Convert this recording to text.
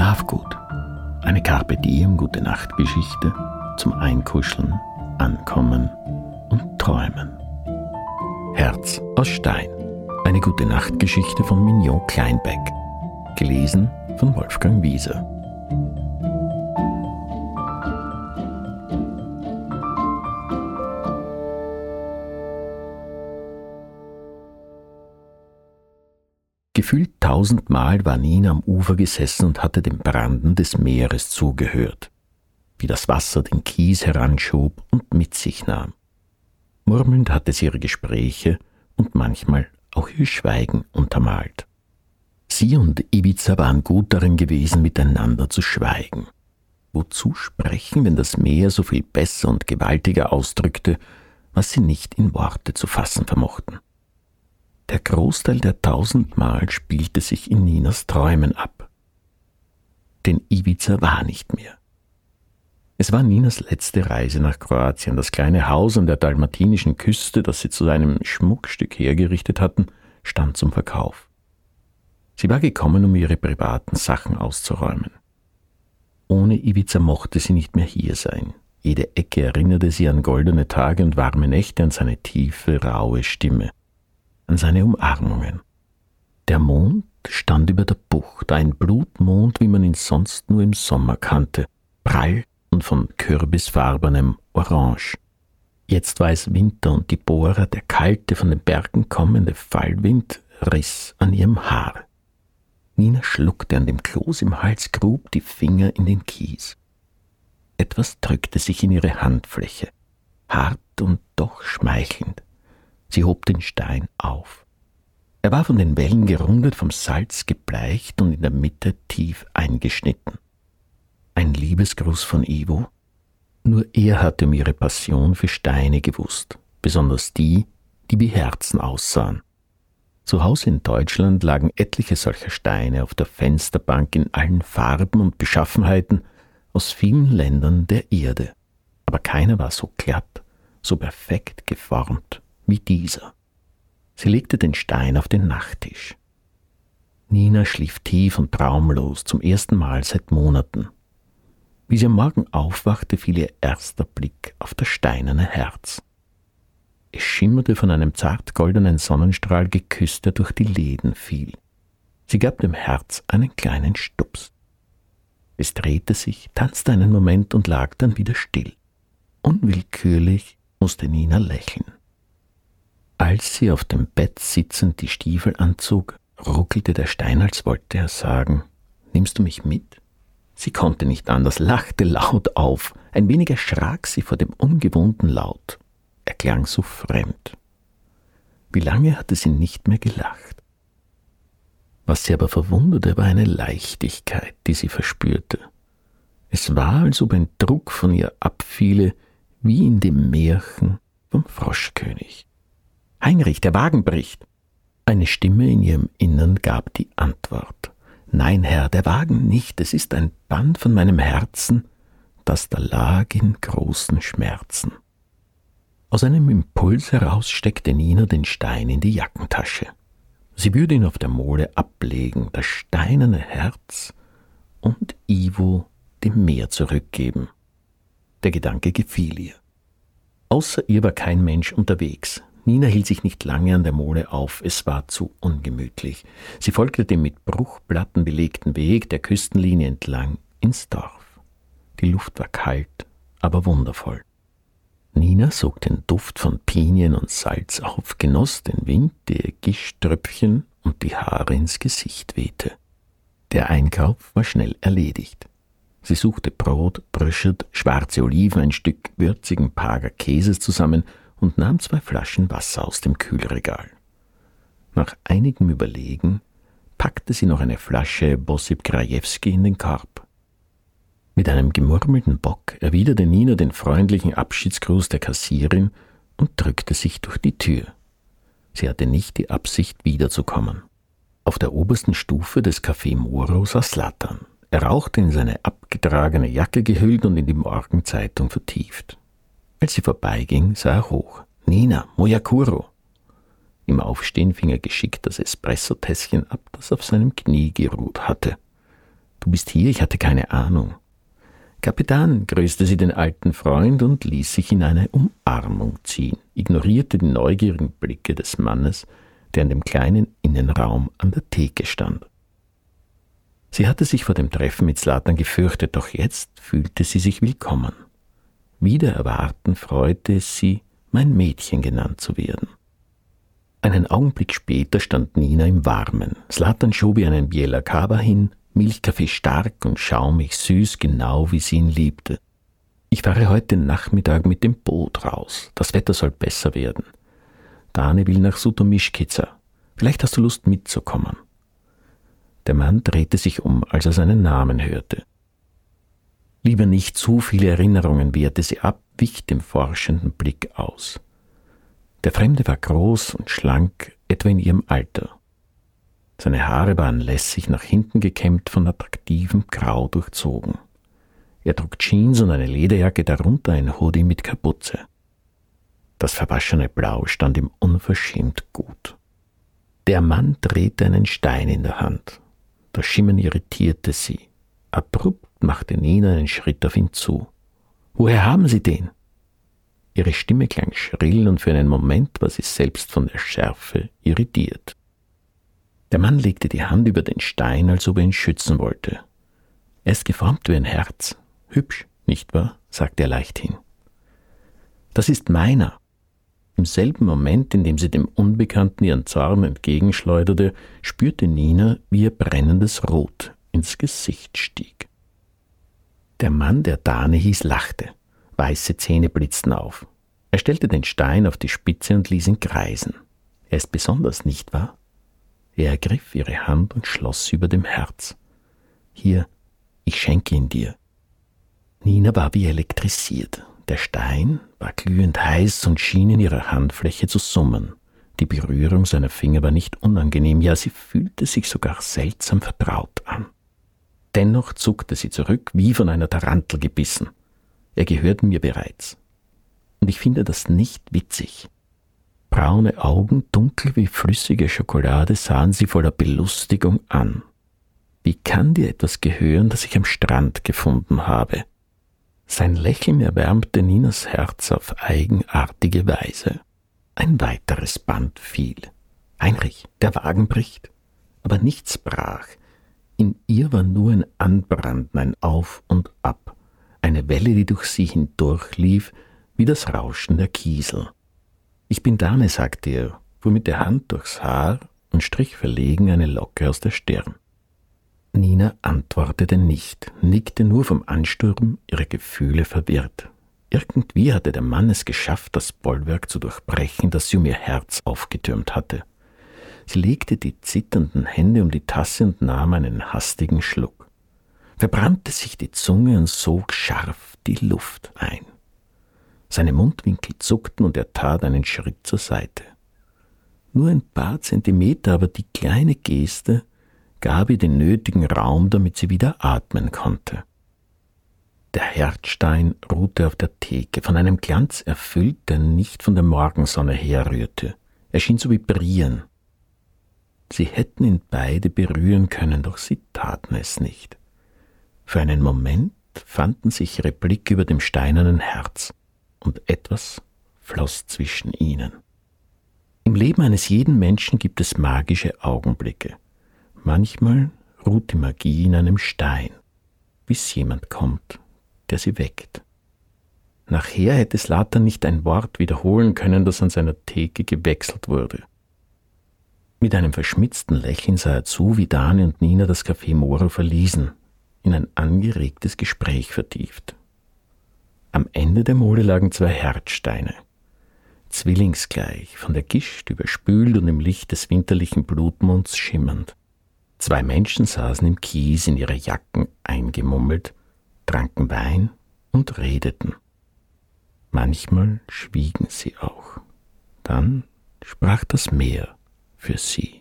Schlaf gut. Eine Carpe Diem Gute Nacht Geschichte zum Einkuscheln, Ankommen und Träumen. Herz aus Stein. Eine Gute Nacht Geschichte von Mignon Kleinbeck. Gelesen von Wolfgang Wieser. Gefühlt tausendmal war Nina am Ufer gesessen und hatte dem Branden des Meeres zugehört, wie das Wasser den Kies heranschob und mit sich nahm. Murmelnd hatte sie ihre Gespräche und manchmal auch ihr Schweigen untermalt. Sie und Ibiza waren gut darin gewesen, miteinander zu schweigen. Wozu sprechen, wenn das Meer so viel besser und gewaltiger ausdrückte, was sie nicht in Worte zu fassen vermochten? Der Großteil der tausendmal spielte sich in Ninas Träumen ab. Denn Ibiza war nicht mehr. Es war Ninas letzte Reise nach Kroatien. Das kleine Haus an der dalmatinischen Küste, das sie zu einem Schmuckstück hergerichtet hatten, stand zum Verkauf. Sie war gekommen, um ihre privaten Sachen auszuräumen. Ohne Ibiza mochte sie nicht mehr hier sein. Jede Ecke erinnerte sie an goldene Tage und warme Nächte, an seine tiefe, raue Stimme an seine Umarmungen. Der Mond stand über der Bucht, ein Blutmond, wie man ihn sonst nur im Sommer kannte, prall und von kürbisfarbenem Orange. Jetzt war es Winter und die Bohrer, der kalte, von den Bergen kommende Fallwind, riss an ihrem Haar. Nina schluckte an dem Kloß im Hals, grub die Finger in den Kies. Etwas drückte sich in ihre Handfläche, hart und doch schmeichelnd. Sie hob den Stein auf. Er war von den Wellen gerundet, vom Salz gebleicht und in der Mitte tief eingeschnitten. Ein Liebesgruß von Ivo? Nur er hatte um ihre Passion für Steine gewusst, besonders die, die wie Herzen aussahen. Zu Hause in Deutschland lagen etliche solcher Steine auf der Fensterbank in allen Farben und Beschaffenheiten aus vielen Ländern der Erde, aber keiner war so glatt, so perfekt geformt wie dieser. Sie legte den Stein auf den Nachttisch. Nina schlief tief und traumlos zum ersten Mal seit Monaten. Wie sie am Morgen aufwachte, fiel ihr erster Blick auf das steinerne Herz. Es schimmerte von einem zart goldenen Sonnenstrahl geküsst, der durch die Läden fiel. Sie gab dem Herz einen kleinen Stups. Es drehte sich, tanzte einen Moment und lag dann wieder still. Unwillkürlich musste Nina lächeln. Als sie auf dem Bett sitzend die Stiefel anzog, ruckelte der Stein, als wollte er sagen, Nimmst du mich mit? Sie konnte nicht anders, lachte laut auf. Ein wenig erschrak sie vor dem ungewohnten Laut. Er klang so fremd. Wie lange hatte sie nicht mehr gelacht? Was sie aber verwunderte, war eine Leichtigkeit, die sie verspürte. Es war, als ob ein Druck von ihr abfiele, wie in dem Märchen vom Froschkönig. Heinrich, der Wagen bricht. Eine Stimme in ihrem Innern gab die Antwort. Nein, Herr, der Wagen nicht, es ist ein Band von meinem Herzen, das da lag in großen Schmerzen. Aus einem Impuls heraus steckte Nina den Stein in die Jackentasche. Sie würde ihn auf der Mole ablegen, das steinerne Herz und Ivo dem Meer zurückgeben. Der Gedanke gefiel ihr. Außer ihr war kein Mensch unterwegs. Nina hielt sich nicht lange an der Mole auf, es war zu ungemütlich. Sie folgte dem mit Bruchplatten belegten Weg der Küstenlinie entlang ins Dorf. Die Luft war kalt, aber wundervoll. Nina sog den Duft von Pinien und Salz auf, genoss den Wind, die Gischtröpfchen und die Haare ins Gesicht wehte. Der Einkauf war schnell erledigt. Sie suchte Brot, Bröschert, schwarze Oliven, ein Stück würzigen Pager Käses zusammen und nahm zwei Flaschen Wasser aus dem Kühlregal. Nach einigem Überlegen packte sie noch eine Flasche Bossip Krajewski in den Korb. Mit einem gemurmelten Bock erwiderte Nina den freundlichen Abschiedsgruß der Kassierin und drückte sich durch die Tür. Sie hatte nicht die Absicht, wiederzukommen. Auf der obersten Stufe des Café Moro saß Slatan. Er rauchte in seine abgetragene Jacke gehüllt und in die Morgenzeitung vertieft. Als sie vorbeiging, sah er hoch. Nina, Moyakuro. Im Aufstehen fing er geschickt das Espressotässchen ab, das auf seinem Knie geruht hatte. Du bist hier, ich hatte keine Ahnung. Kapitän grüßte sie den alten Freund und ließ sich in eine Umarmung ziehen, ignorierte die neugierigen Blicke des Mannes, der in dem kleinen Innenraum an der Theke stand. Sie hatte sich vor dem Treffen mit Slatan gefürchtet, doch jetzt fühlte sie sich willkommen. Wieder erwarten freute es sie, mein Mädchen genannt zu werden. Einen Augenblick später stand Nina im Warmen. Slatan schob ihr einen Biela Kaba hin, Milchkaffee stark und schaumig süß, genau wie sie ihn liebte. Ich fahre heute Nachmittag mit dem Boot raus. Das Wetter soll besser werden. Dane will nach Sutomischkica. Vielleicht hast du Lust mitzukommen. Der Mann drehte sich um, als er seinen Namen hörte. Lieber nicht zu viele Erinnerungen wehrte sie ab, wich dem forschenden Blick aus. Der Fremde war groß und schlank, etwa in ihrem Alter. Seine Haare waren lässig nach hinten gekämmt, von attraktivem Grau durchzogen. Er trug Jeans und eine Lederjacke, darunter ein Hoodie mit Kapuze. Das verwaschene Blau stand ihm unverschämt gut. Der Mann drehte einen Stein in der Hand. Das Schimmern irritierte sie. Abrupt machte Nina einen Schritt auf ihn zu. Woher haben Sie den? Ihre Stimme klang schrill und für einen Moment war sie selbst von der Schärfe irritiert. Der Mann legte die Hand über den Stein, als ob er ihn schützen wollte. Er ist geformt wie ein Herz. Hübsch, nicht wahr? sagte er leichthin. Das ist meiner. Im selben Moment, in dem sie dem Unbekannten ihren Zorn entgegenschleuderte, spürte Nina, wie ihr brennendes Rot ins Gesicht stieg. Der Mann, der Dane hieß, lachte. Weiße Zähne blitzten auf. Er stellte den Stein auf die Spitze und ließ ihn kreisen. Er ist besonders, nicht wahr? Er ergriff ihre Hand und schloss sie über dem Herz. Hier, ich schenke ihn dir. Nina war wie elektrisiert. Der Stein war glühend heiß und schien in ihrer Handfläche zu summen. Die Berührung seiner Finger war nicht unangenehm, ja, sie fühlte sich sogar seltsam vertraut an. Dennoch zuckte sie zurück, wie von einer Tarantel gebissen. Er gehört mir bereits. Und ich finde das nicht witzig. Braune Augen, dunkel wie flüssige Schokolade, sahen sie voller Belustigung an. Wie kann dir etwas gehören, das ich am Strand gefunden habe? Sein Lächeln erwärmte Ninas Herz auf eigenartige Weise. Ein weiteres Band fiel. Heinrich, der Wagen bricht. Aber nichts brach. In ihr war nur ein Anbranden, ein Auf und Ab, eine Welle, die durch sie hindurchlief, wie das Rauschen der Kiesel. Ich bin Dane, sagte er, fuhr mit der Hand durchs Haar und strich verlegen eine Locke aus der Stirn. Nina antwortete nicht, nickte nur vom Ansturm, ihre Gefühle verwirrt. Irgendwie hatte der Mann es geschafft, das Bollwerk zu durchbrechen, das sie um ihr Herz aufgetürmt hatte. Sie legte die zitternden Hände um die Tasse und nahm einen hastigen Schluck, verbrannte sich die Zunge und sog scharf die Luft ein. Seine Mundwinkel zuckten und er tat einen Schritt zur Seite. Nur ein paar Zentimeter, aber die kleine Geste gab ihr den nötigen Raum, damit sie wieder atmen konnte. Der Herzstein ruhte auf der Theke, von einem Glanz erfüllt, der nicht von der Morgensonne herrührte. Er schien zu vibrieren. Sie hätten ihn beide berühren können, doch sie taten es nicht. Für einen Moment fanden sich ihre Blicke über dem steinernen Herz, und etwas floss zwischen ihnen. Im Leben eines jeden Menschen gibt es magische Augenblicke. Manchmal ruht die Magie in einem Stein, bis jemand kommt, der sie weckt. Nachher hätte Slatan nicht ein Wort wiederholen können, das an seiner Theke gewechselt wurde. Mit einem verschmitzten Lächeln sah er zu, wie Dani und Nina das Café Moro verließen, in ein angeregtes Gespräch vertieft. Am Ende der Mole lagen zwei Herzsteine, zwillingsgleich, von der Gischt überspült und im Licht des winterlichen Blutmonds schimmernd. Zwei Menschen saßen im Kies in ihre Jacken eingemummelt, tranken Wein und redeten. Manchmal schwiegen sie auch. Dann sprach das Meer für sie.